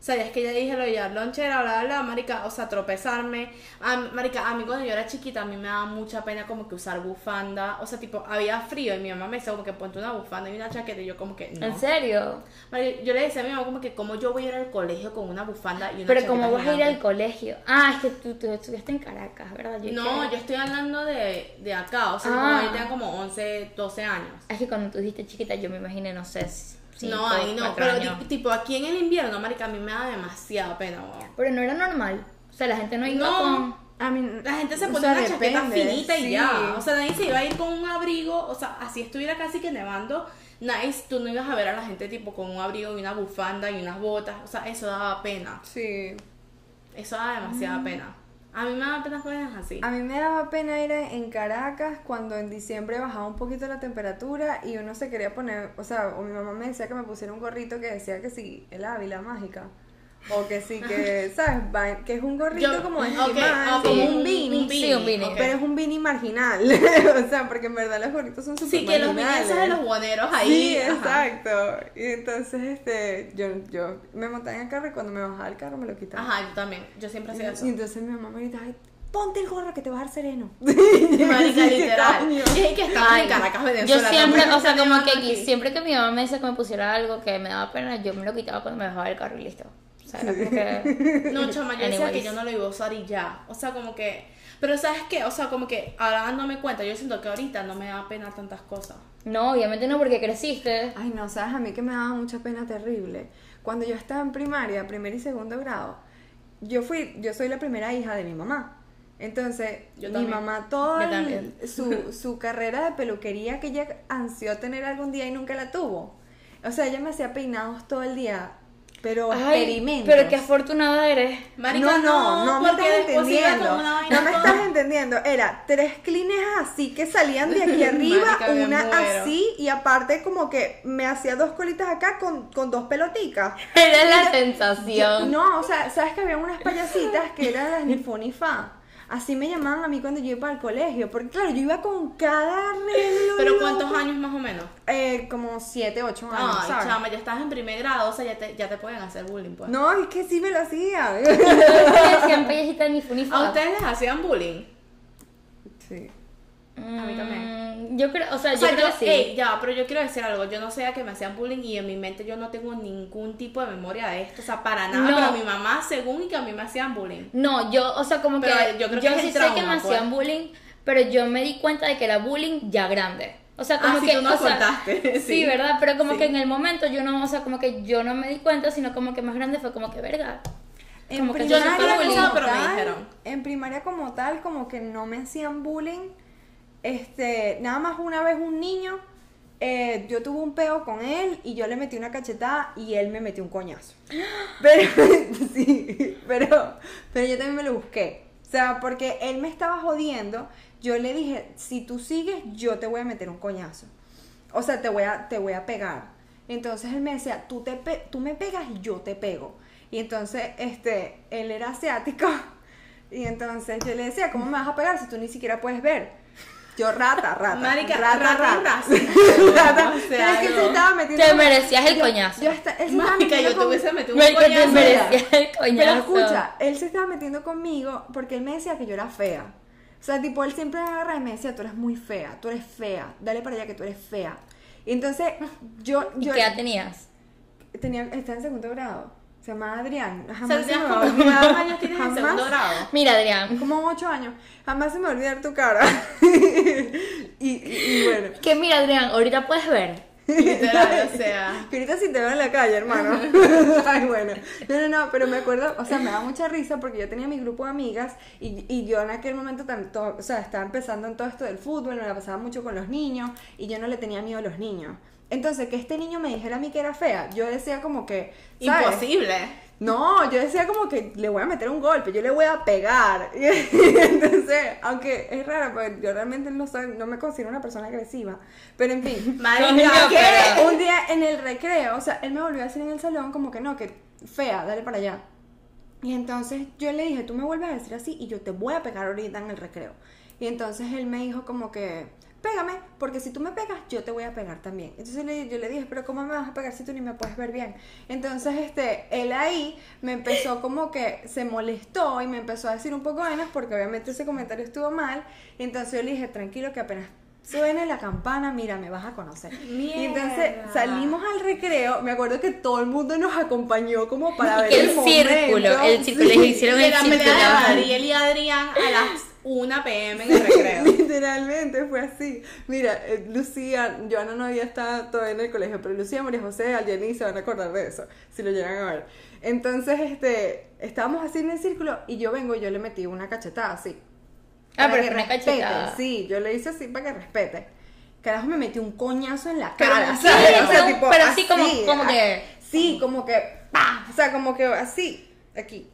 O sea, ya es que ya dije lo de llevar lonchera, bla, bla, bla, marica, o sea, tropezarme. A, marica, a mí cuando yo era chiquita, a mí me daba mucha pena como que usar bufanda. O sea, tipo, había frío y mi mamá me decía como que ponte una bufanda y una chaqueta y yo como que no. ¿En serio? Marica, yo le decía a mi mamá como que como yo voy a ir al colegio con una bufanda y una Pero como vas a ir al colegio. Ah, es que tú, tú estudiaste en Caracas, ¿verdad? Yo No, que- yo estoy hablando de, de acá, o sea, Ah. como yo tenía como 11, 12 años. Es que cuando tú dijiste chiquita, yo me imaginé, no sé, cinco, no, ahí no, pero años. tipo aquí en el invierno, marica, a mí me da demasiada pena, weón. Pero no era normal. O sea, la gente no iba No. con... A mí, La gente se sea, una chaqueta finita y ya. O sea, nadie se iba a ir con un abrigo. O sea, así estuviera casi que nevando. Nice, tú no ibas a ver a la gente tipo con un abrigo y una bufanda y unas botas. O sea, eso daba pena. Sí. Eso daba demasiada Mm. pena. A mí me da pena cosas así. A mí me daba pena ir en Caracas cuando en diciembre bajaba un poquito la temperatura y uno se quería poner, o sea, o mi mamá me decía que me pusiera un gorrito que decía que sí, el Ávila mágica. O que sí, que, ¿sabes? Va- Que es un gorrito Yo- como de ok, esquimal, como un un- beanie. un Sí, un beanie. ok. Pero es un beanie marginal. o sea, porque en verdad los gorritos son súper Sí, que los marginales. esos de los buoneros ahí. Sí, ajá. exacto. Y entonces, este, yo, yo me montaba en el carro y cuando me bajaba del carro me lo quitaba. Ajá, yo también. Yo siempre hacía eso. Y entonces mi mamá me gritaba, "Ay, ponte el gorro que te va a dar sereno. Marica, literal. Y es que estamos Ay, en Caracas, yo Venezuela. siempre, tampoco o sea, como que aquí. siempre que mi mamá me decía que me pusiera algo que me daba pena, yo me lo quitaba cuando me bajaba del carro y listo. Sea, era como que... No, chama, yo decía que yo no lo iba a usar y ya. O sea, como que. Pero ¿sabes qué? O sea, como que ahora dándome cuenta, yo siento que ahorita no me da pena tantas cosas. No, obviamente no, porque creciste. Ay, no, sabes, a mí que me daba mucha pena terrible. Cuando yo estaba en primaria, primer y segundo grado, yo fui, yo soy la primera hija de mi mamá. Entonces, Yo mi mamá, toda también. su, su carrera de peluquería que ella ansió tener algún día y nunca la tuvo. O sea, ella me hacía peinados todo el día, pero Ay, experimentos. pero qué afortunada eres. Marica, no, no, no, me porque estás entendiendo. No me estás entendiendo. Era tres clines así que salían de aquí arriba, Marica, me una así y aparte como que me hacía dos colitas acá con, con dos peloticas. Era la sensación. no, o sea, sabes que había unas payasitas que eran las ni fu ni fa. Así me llamaban a mí cuando yo iba al colegio, porque claro, yo iba con cada arreglo. Pero loco. ¿cuántos años más o menos? Eh, como siete, ocho años, Ay, ¿sabes? chama, ya estás en primer grado, o sea, ya te, ya te pueden hacer bullying, pues. No, es que sí me lo hacía. Decían pellejita ni fu ni fa. ¿A ustedes les hacían bullying? sí. A mí también. Mm, Yo creo, o sea, O yo sea, creo yo, sí. ya, pero yo quiero decir algo. Yo no sé a que me hacían bullying y en mi mente yo no tengo ningún tipo de memoria de esto. O sea, para nada. No. Pero mi mamá, según y que a mí me hacían bullying. No, yo, o sea, como Pero que yo creo yo que sí sé trauma, que me pues. hacían bullying, pero yo me di cuenta de que era bullying ya grande. O sea, como Ah, sí, que tú nos o sea, contaste, Sí. sí. ¿verdad? Pero como Sí. que en el momento yo no, o sea, como que yo no me di cuenta, sino como que más grande fue como que verga. En Como que yo no primaria fui como bullying, pero me tal- dijeron. En primaria como tal, como que no me hacían bullying. Este, nada más una vez un niño, eh, yo tuve un peo con él y yo le metí una cachetada y él me metió un coñazo. Pero, sí, pero, pero yo también me lo busqué. O sea, porque él me estaba jodiendo, yo le dije, si tú sigues, yo te voy a meter un coñazo. O sea, te voy a, te voy a pegar. Entonces él me decía, tú, te pe- tú me pegas y yo te pego. Y entonces, este, él era asiático. Y entonces yo le decía, ¿cómo me vas a pegar si tú ni siquiera puedes ver? Yo rata, rata. Marica, rata, rata y rata. O sea, es que él no. se estaba metiendo. Te merecías el yo- coñazo. Yo esta- él Marica, yo te hubiese metido un Me, que te coñazo. merecías el coñazo. pero escucha, él se estaba metiendo conmigo porque él me decía que yo era fea. O sea, tipo, él siempre me agarra y me decía, tú eres muy fea, tú eres fea, dale para allá que tú eres fea. Y entonces, yo, ¿Y yo qué edad tenías? tenía, estaba en segundo grado. Se llama Adrián. Jamás se me va a como olvidar. ¿cuántos años tienes en Jamás- segundo grado? Mira, Adrián, Como ocho años. Jamás se me va a olvidar tu cara. y, y- y bueno. que mira, Adrián, ahorita puedes ver Literal, o sea. Que ahorita sí te veo en la calle, hermano. Ay, bueno. No, no, no, pero me acuerdo, o sea, me da mucha risa porque yo tenía mi grupo de amigas y, y yo en aquel momento, tanto, o sea, estaba empezando en todo esto del fútbol, me la pasaba mucho con los niños y yo no le tenía miedo a los niños. Entonces, que este niño me dijera a mí que era fea, yo decía como que... ¿sabes? Imposible. No, yo decía como que le voy a meter un golpe, yo le voy a pegar. Entonces, aunque es raro, pues yo realmente no soy, no me considero una persona agresiva. Pero en fin. Que- pero- Un día en el recreo, o sea, él me volvió a decir en el salón como que no, que fea, dale para allá. Y entonces yo le dije, tú me vuelves a decir así y yo te voy a pegar ahorita en el recreo. Y entonces él me dijo como que, pégame, porque si tú me pegas, yo te voy a pegar también. Entonces le- yo le dije, pero ¿cómo me vas a pegar si tú ni me puedes ver bien? Entonces este, él ahí me empezó como que se molestó y me empezó a decir un poco de vainas porque obviamente ese comentario estuvo mal. Entonces yo le dije, tranquilo que apenas suene la campana, mira, me vas a conocer. Y entonces Mierda. salimos al recreo, me acuerdo que todo el mundo nos acompañó como para ver el, el círculo, momento. el círculo, les hicieron el círculo. de Ariel y Adrián a las 1 pm en el recreo. Literalmente fue así. Mira, eh, Lucía, Joana no había estado todavía en el colegio, pero Lucía, María José, Algeni se van a acordar de eso, si lo llegan a ver. Entonces, este, estábamos así en el círculo y yo vengo y yo le metí una cachetada así. Ah, Para pero que fue una respete, cachetada. Sí, yo le hice así para que respete. Carajo, me metió un coñazo en la Pero cara. sí, pero- pero así como- como ah, que- Sí, como que. ¡pah! O sea, como que así, aquí.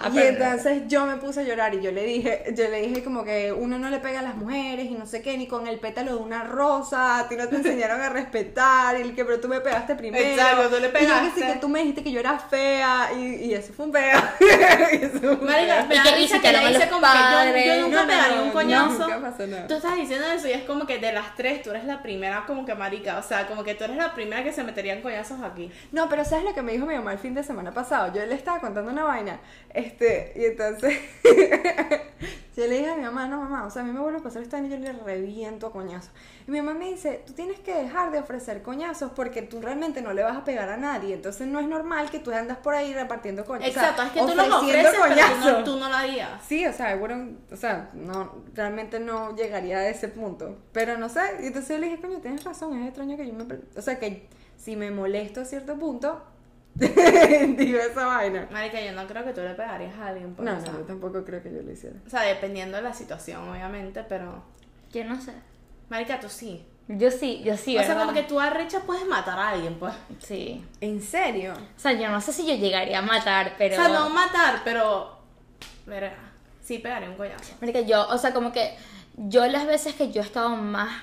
Ah, y entonces yo me puse a llorar y yo le dije, yo le dije como que uno no le pega a las mujeres y no sé qué, ni con el pétalo de una rosa, a ti no te enseñaron a respetar, y el que pero tú me pegaste primero. Exacto, tú le Y yo que sí, pegaste. que tú me dijiste que yo era fea, y, y eso fue un peo. Marica, me Y da que risa que le a dice como que yo, yo nunca No, no, pegaría no, un no, coñazo. nunca pasó nada. Tú estás diciendo eso y es como que de las tres tú eres la primera como que marica, o sea, como que tú eres la primera que se metería en coñazos aquí. No, pero ¿sabes lo que me dijo mi mamá el fin de semana pasado? Yo le estaba contando una vaina, este, y entonces yo le dije a mi mamá, no mamá, o sea, a mí me vuelve a pasar esta vaina y yo le reviento a coñazos. Y mi mamá me dice, tú tienes que dejar de ofrecer coñazos porque tú realmente no le vas a pegar a nadie, entonces no es normal que tú andas por ahí repartiendo coñazos. Exacto, o es sea, que tú los ofreces, pero tú no, coñazos. tú no lo harías. Sí, o sea, bueno, o sea, no, realmente no llegaría a ese punto. Pero no sé, y entonces yo le dije, coño, tienes razón, es extraño que yo me... O sea, que si me molesto a cierto punto, digo esa vaina. Marica, yo no creo que tú le pegarías a alguien por No, eso. no, yo tampoco creo que yo lo hiciera. O sea, dependiendo de la situación, obviamente, pero... Yo no sé. Marica, tú sí. Yo sí, yo sí, o sea, como que tú arrecha puedes matar a alguien, pues. Sí. ¿En serio? O sea, yo no sé si yo llegaría a matar, pero... O sea, no matar, pero... Verga, sí pegaría un coñazo. Marica, yo, o sea, como que yo las veces que yo he estado más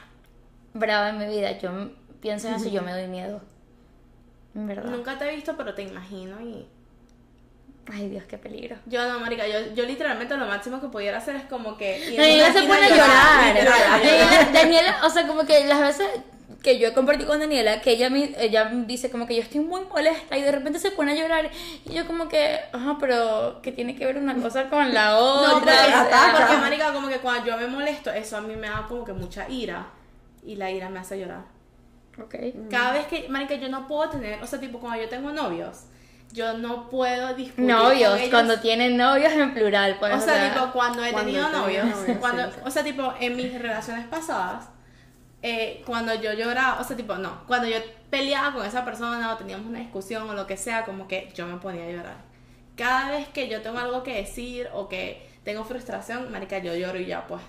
brava en mi vida, yo pienso en eso y yo me doy miedo. Verdad. Nunca te he visto, pero te imagino y... Ay, Dios, qué peligro. Yo no, marica, yo, yo literalmente lo máximo que pudiera hacer es como que... Daniela se pone a llorar. llorar. Daniela, Daniela, o sea, como que las veces que yo he compartido con Daniela, que ella, me- ella dice como que yo estoy muy molesta y de repente se pone a llorar y yo como que, ajá, pero que tiene que ver una cosa con la otra. No, porque, marica, como que cuando yo me molesto, eso a mí me da como que mucha ira. Y la ira me hace llorar. Ok. Cada vez que, marica, yo no puedo tener, o sea, tipo, cuando yo tengo novios, yo no puedo discutir Novios, con ellos. cuando tienen novios en plural, pues. O sea, tipo, cuando he cuando tenido novios, novios, cuando, sí. o sea, tipo, en mis relaciones pasadas, eh, cuando yo lloraba, o sea, tipo, no, cuando yo peleaba con esa persona o teníamos una discusión o lo que sea, como que yo me ponía a llorar. Cada vez que yo tengo algo que decir o que tengo frustración, marica, yo lloro y ya, pues.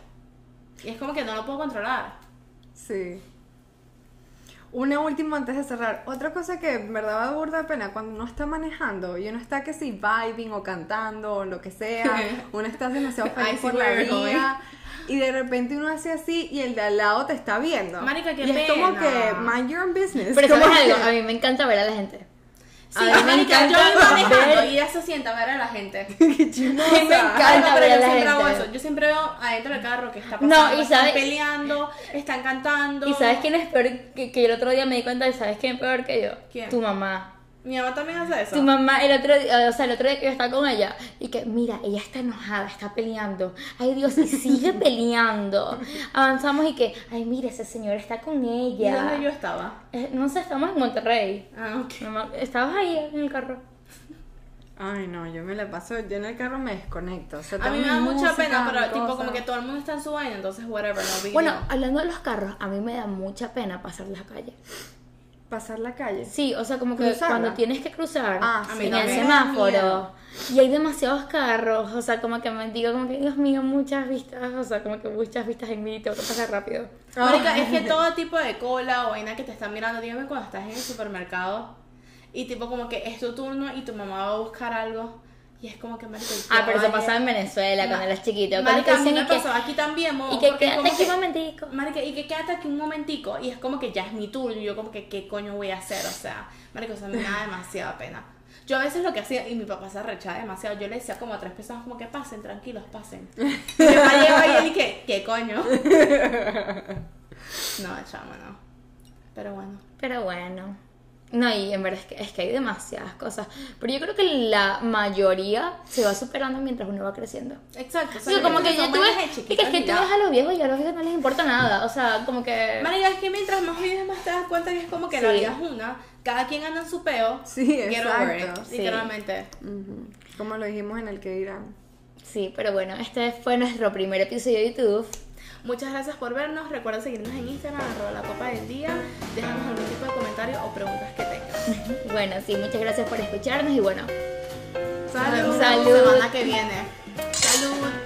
Y es como que no lo puedo controlar. Sí. Una última antes de cerrar. Otra cosa que en verdad da burda de pena cuando uno está manejando y uno está que si vibing o cantando o lo que sea, uno está demasiado feliz por la vida y de repente uno hace así y el de al lado te está viendo. Marica, qué y es como que mind your own business. Pero ¿sabes algo? A mí me encanta ver a la gente. Sí, A mí me yo encanta voy manejando ver- y ella se sienta a ver a la gente. Qué chismosa. Me encanta. Pero yo siempre hago eso. Yo siempre veo adentro del carro que está No, pasando. y están peleando, están cantando. ¿Y sabes quién es peor que, que el otro día me di cuenta de, ¿sabes quién es peor que yo? ¿Quién? Tu mamá. Mi mamá también hace eso. Tu mamá, el otro día, o sea, el otro día que yo estaba con ella, y que, mira, ella está enojada, está peleando. Ay, Dios, y sigue peleando. Avanzamos y que, ay, mira, ese señor está con ¿Y ella. dónde yo estaba? Eh, no sé, estamos en Monterrey. Ah, ok. Mamá, estabas ahí en el carro. Ay, no, yo me la paso, yo en el carro me desconecto. O sea, A mí me da mucha pena, pero tipo cosa. como que todo el mundo está en su vaina, entonces whatever, no Bueno, hablando de los carros, a mí me da mucha pena pasar la calle. Pasar la calle. Sí, o sea, como que Cruzarla. cuando tienes que cruzar Ah, en el semáforo y hay demasiados carros, o sea, como que me digo, como que Dios mío, muchas vistas, o sea, como que muchas vistas en mí, tengo que pasar rápido. Marica, es que todo tipo de cola o vaina que te están mirando, dígame cuando estás en el supermercado y tipo como que es tu turno y tu mamá va a buscar algo y es como que marica, Ah, pero eso pasaba en Venezuela cuando eras chiquito. Marica, a mí me pasó aquí también, mo, Y que quédate aquí un momentico. Marica, y que quédate aquí un momentico y es como que ya es mi turno y yo como que qué coño voy a hacer, o sea, marica, o sea, me da demasiada pena. Yo a veces lo que hacía, y mi papá se arrechaba demasiado, yo le decía como a tres personas como que pasen, tranquilos, pasen. Y mi papá llegaba y él y que, ¿qué coño? No, chamo, no. Pero bueno. Pero bueno. No, y en verdad es que, es que hay demasiadas cosas. Pero yo creo que la mayoría se va superando mientras uno va creciendo. Exacto. o sea, Digo, como que son ya tú ves, y que es que tú ves a los viejos y a los viejos no les importa nada. O sea, como que... Marica, es que mientras más vives más te das cuenta que es como que la Sí. vida es una, cada quien anda en su peo. Sí, Get over it, exacto. Sí. literalmente. Ujú. Como lo dijimos en el que dirán. Sí, pero bueno, este fue nuestro primer episodio de YouTube. Muchas gracias por vernos. Recuerda seguirnos en Instagram, arroba la copa del día. Déjanos algún tipo de comentario o preguntas que tengas. Bueno, sí, muchas gracias por escucharnos y bueno, Salud. Salud. Semana que viene.